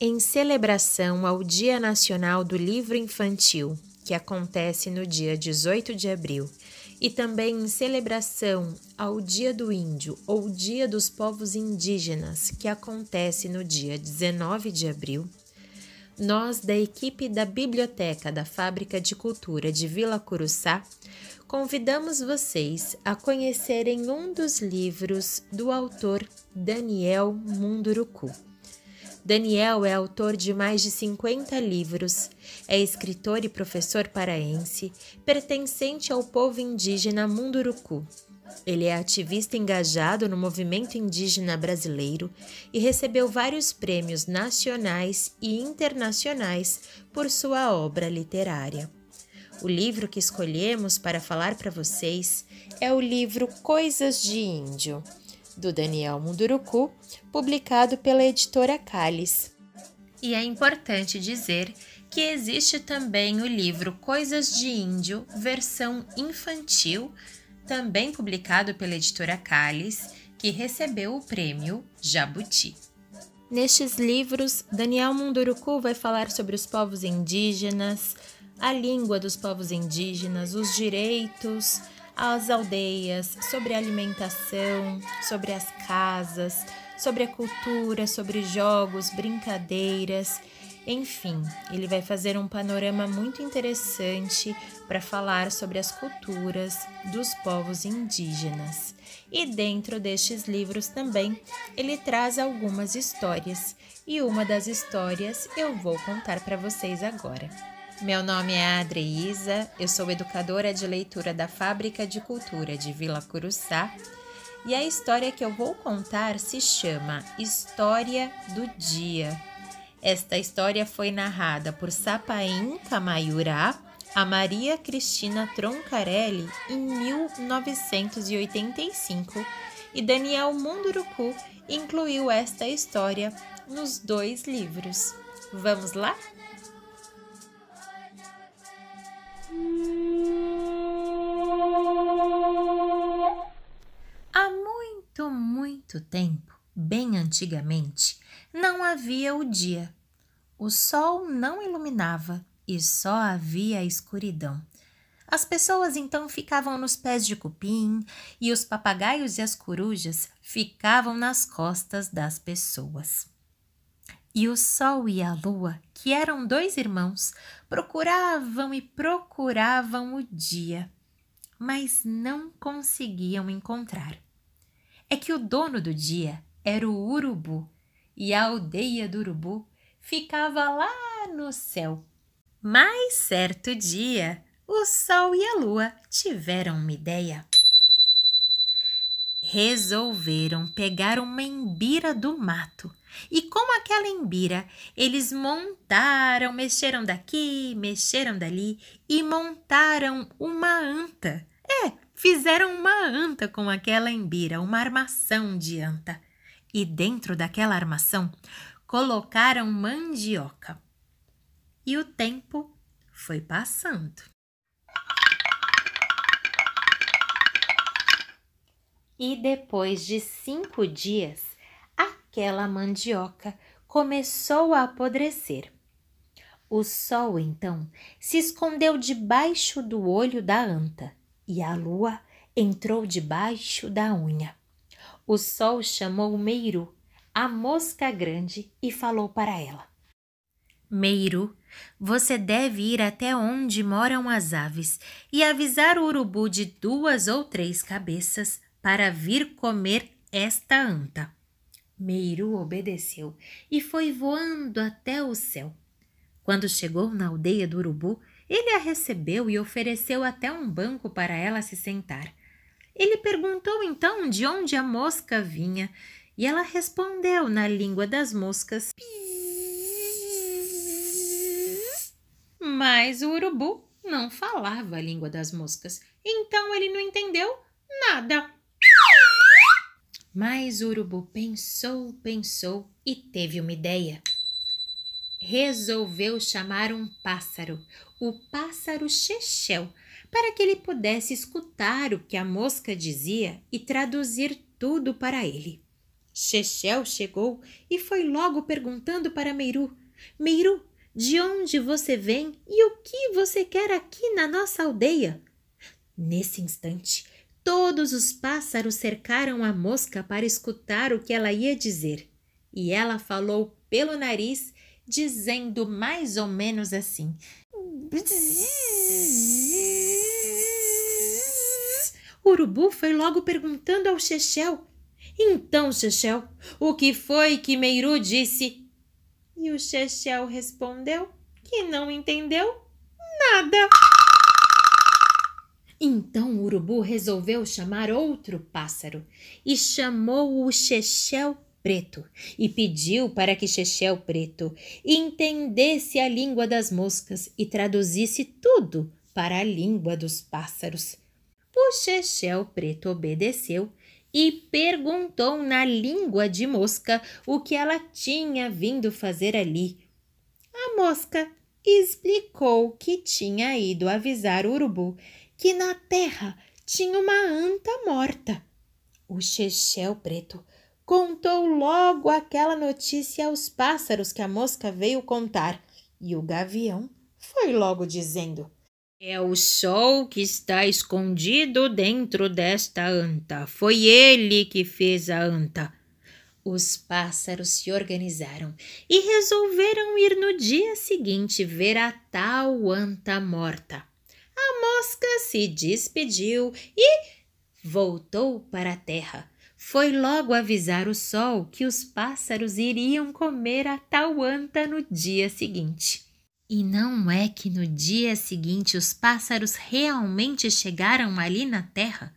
Em celebração ao Dia Nacional do Livro Infantil, que acontece no dia 18 de abril, e também em celebração ao Dia do Índio ou Dia dos Povos Indígenas, que acontece no dia 19 de abril, nós, da equipe da Biblioteca da Fábrica de Cultura de Vila Curuçá, convidamos vocês a conhecerem um dos livros do autor Daniel Munduruku. Daniel é autor de mais de 50 livros, é escritor e professor paraense, pertencente ao povo indígena Munduruku. Ele é ativista engajado no movimento indígena brasileiro e recebeu vários prêmios nacionais e internacionais por sua obra literária. O livro que escolhemos para falar para vocês é o livro Coisas de Índio, do Daniel Munduruku, publicado pela editora Cálice. E é importante dizer que existe também o livro Coisas de Índio, versão infantil, também publicado pela editora Cálice, que recebeu o prêmio Jabuti. Nestes livros, Daniel Munduruku vai falar sobre os povos indígenas, a língua dos povos indígenas, os direitos, as aldeias, sobre alimentação, sobre as casas, sobre a cultura, sobre jogos, brincadeiras, enfim, ele vai fazer um panorama muito interessante para falar sobre as culturas dos povos indígenas. E dentro destes livros também ele traz algumas histórias, e uma das histórias eu vou contar para vocês agora. Meu nome é Adreísa, eu sou educadora de leitura da Fábrica de Cultura de Vila Curuçá e a história que eu vou contar se chama História do Dia. Esta história foi narrada por Sapaim Camaiurá a Maria Cristina Troncarelli em 1985 e Daniel Munduruku incluiu esta história nos dois livros. Vamos lá? Há muito, muito tempo, bem antigamente, não havia o dia. O sol não iluminava e só havia a escuridão. As pessoas então ficavam nos pés de cupim e os papagaios e as corujas ficavam nas costas das pessoas. E o Sol e a Lua, que eram dois irmãos, procuravam e procuravam o dia, mas não conseguiam encontrar. É que o dono do dia era o urubu, e a aldeia do urubu ficava lá no céu. Mas certo dia, o Sol e a Lua tiveram uma ideia resolveram pegar uma embira do mato. E com aquela embira, eles montaram, mexeram daqui, mexeram dali e montaram uma anta. É, fizeram uma anta com aquela embira, uma armação de anta. E dentro daquela armação, colocaram mandioca. E o tempo foi passando. e depois de cinco dias, aquela mandioca começou a apodrecer. O sol então se escondeu debaixo do olho da anta e a lua entrou debaixo da unha. O sol chamou Meiru, a mosca grande, e falou para ela: Meiru, você deve ir até onde moram as aves e avisar o urubu de duas ou três cabeças para vir comer esta anta. Meiru obedeceu e foi voando até o céu. Quando chegou na aldeia do urubu, ele a recebeu e ofereceu até um banco para ela se sentar. Ele perguntou então de onde a mosca vinha e ela respondeu na língua das moscas. Mas o urubu não falava a língua das moscas, então ele não entendeu nada. Mas urubu pensou, pensou e teve uma ideia. Resolveu chamar um pássaro, o pássaro Chechel, para que ele pudesse escutar o que a mosca dizia e traduzir tudo para ele. Chechel chegou e foi logo perguntando para Meiru: Meiru, de onde você vem e o que você quer aqui na nossa aldeia? Nesse instante, todos os pássaros cercaram a mosca para escutar o que ela ia dizer. E ela falou pelo nariz, dizendo mais ou menos assim: O urubu foi logo perguntando ao Chechel: Então, Chechel, o que foi que Meiru disse? E o Chechel respondeu que não entendeu nada. Então o urubu resolveu chamar outro pássaro e chamou o Chechel Preto e pediu para que Chechel Preto entendesse a língua das moscas e traduzisse tudo para a língua dos pássaros. O Chechel Preto obedeceu e perguntou na língua de mosca o que ela tinha vindo fazer ali. A mosca explicou que tinha ido avisar o urubu que na terra tinha uma anta morta. O Chechel Preto contou logo aquela notícia aos pássaros que a mosca veio contar, e o gavião foi logo dizendo: é o sol que está escondido dentro desta anta. Foi ele que fez a anta. Os pássaros se organizaram e resolveram ir no dia seguinte ver a tal anta morta. A mosca se despediu e voltou para a terra. Foi logo avisar o sol que os pássaros iriam comer a tal anta no dia seguinte. E não é que no dia seguinte os pássaros realmente chegaram ali na terra?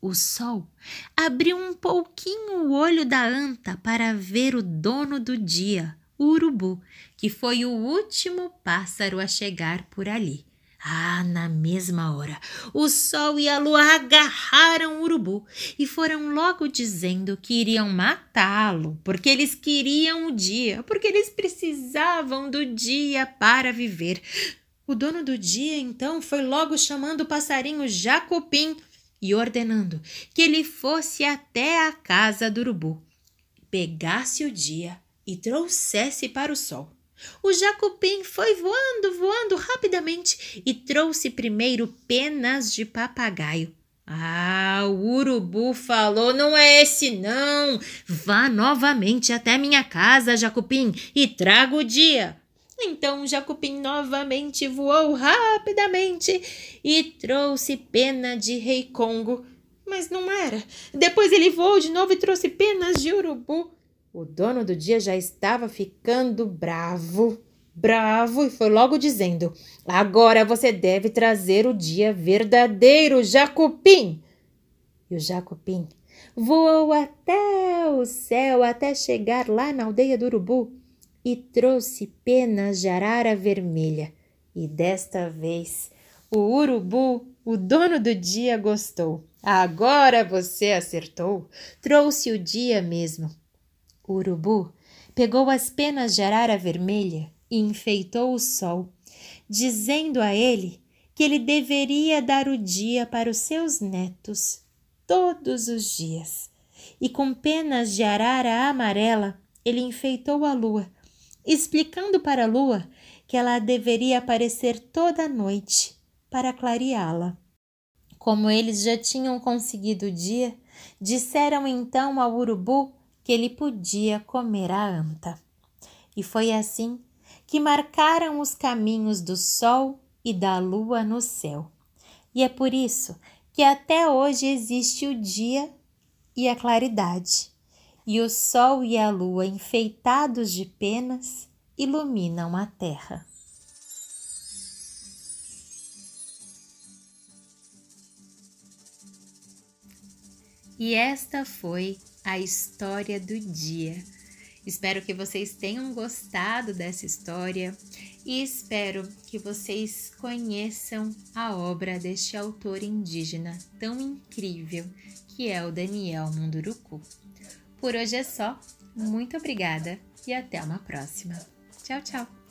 O sol abriu um pouquinho o olho da anta para ver o dono do dia, o urubu, que foi o último pássaro a chegar por ali. Ah, na mesma hora, o sol e a lua agarraram o urubu e foram logo dizendo que iriam matá-lo, porque eles queriam o dia, porque eles precisavam do dia para viver. O dono do dia então foi logo chamando o passarinho Jacopim e ordenando que ele fosse até a casa do urubu, pegasse o dia e trouxesse para o sol. O Jacupim foi voando, voando rapidamente e trouxe primeiro penas de papagaio. Ah, o urubu falou: não é esse, não. Vá novamente até minha casa, Jacupim, e traga o dia. Então Jacupim novamente voou rapidamente e trouxe pena de rei Congo. Mas não era. Depois ele voou de novo e trouxe penas de urubu. O dono do dia já estava ficando bravo, bravo, e foi logo dizendo: Agora você deve trazer o dia verdadeiro, Jacupim. E o Jacupim voou até o céu, até chegar lá na aldeia do Urubu e trouxe penas de arara vermelha. E desta vez o urubu, o dono do dia, gostou. Agora você acertou. Trouxe o dia mesmo. O urubu pegou as penas de arara vermelha e enfeitou o sol, dizendo a ele que ele deveria dar o dia para os seus netos todos os dias. E com penas de arara amarela, ele enfeitou a lua, explicando para a lua que ela deveria aparecer toda noite para clareá-la. Como eles já tinham conseguido o dia, disseram então ao urubu que ele podia comer a anta. E foi assim que marcaram os caminhos do sol e da lua no céu. E é por isso que até hoje existe o dia e a claridade, e o sol e a lua enfeitados de penas iluminam a terra. E esta foi a história do dia. Espero que vocês tenham gostado dessa história e espero que vocês conheçam a obra deste autor indígena tão incrível que é o Daniel Munduruku. Por hoje é só, muito obrigada e até uma próxima. Tchau, tchau!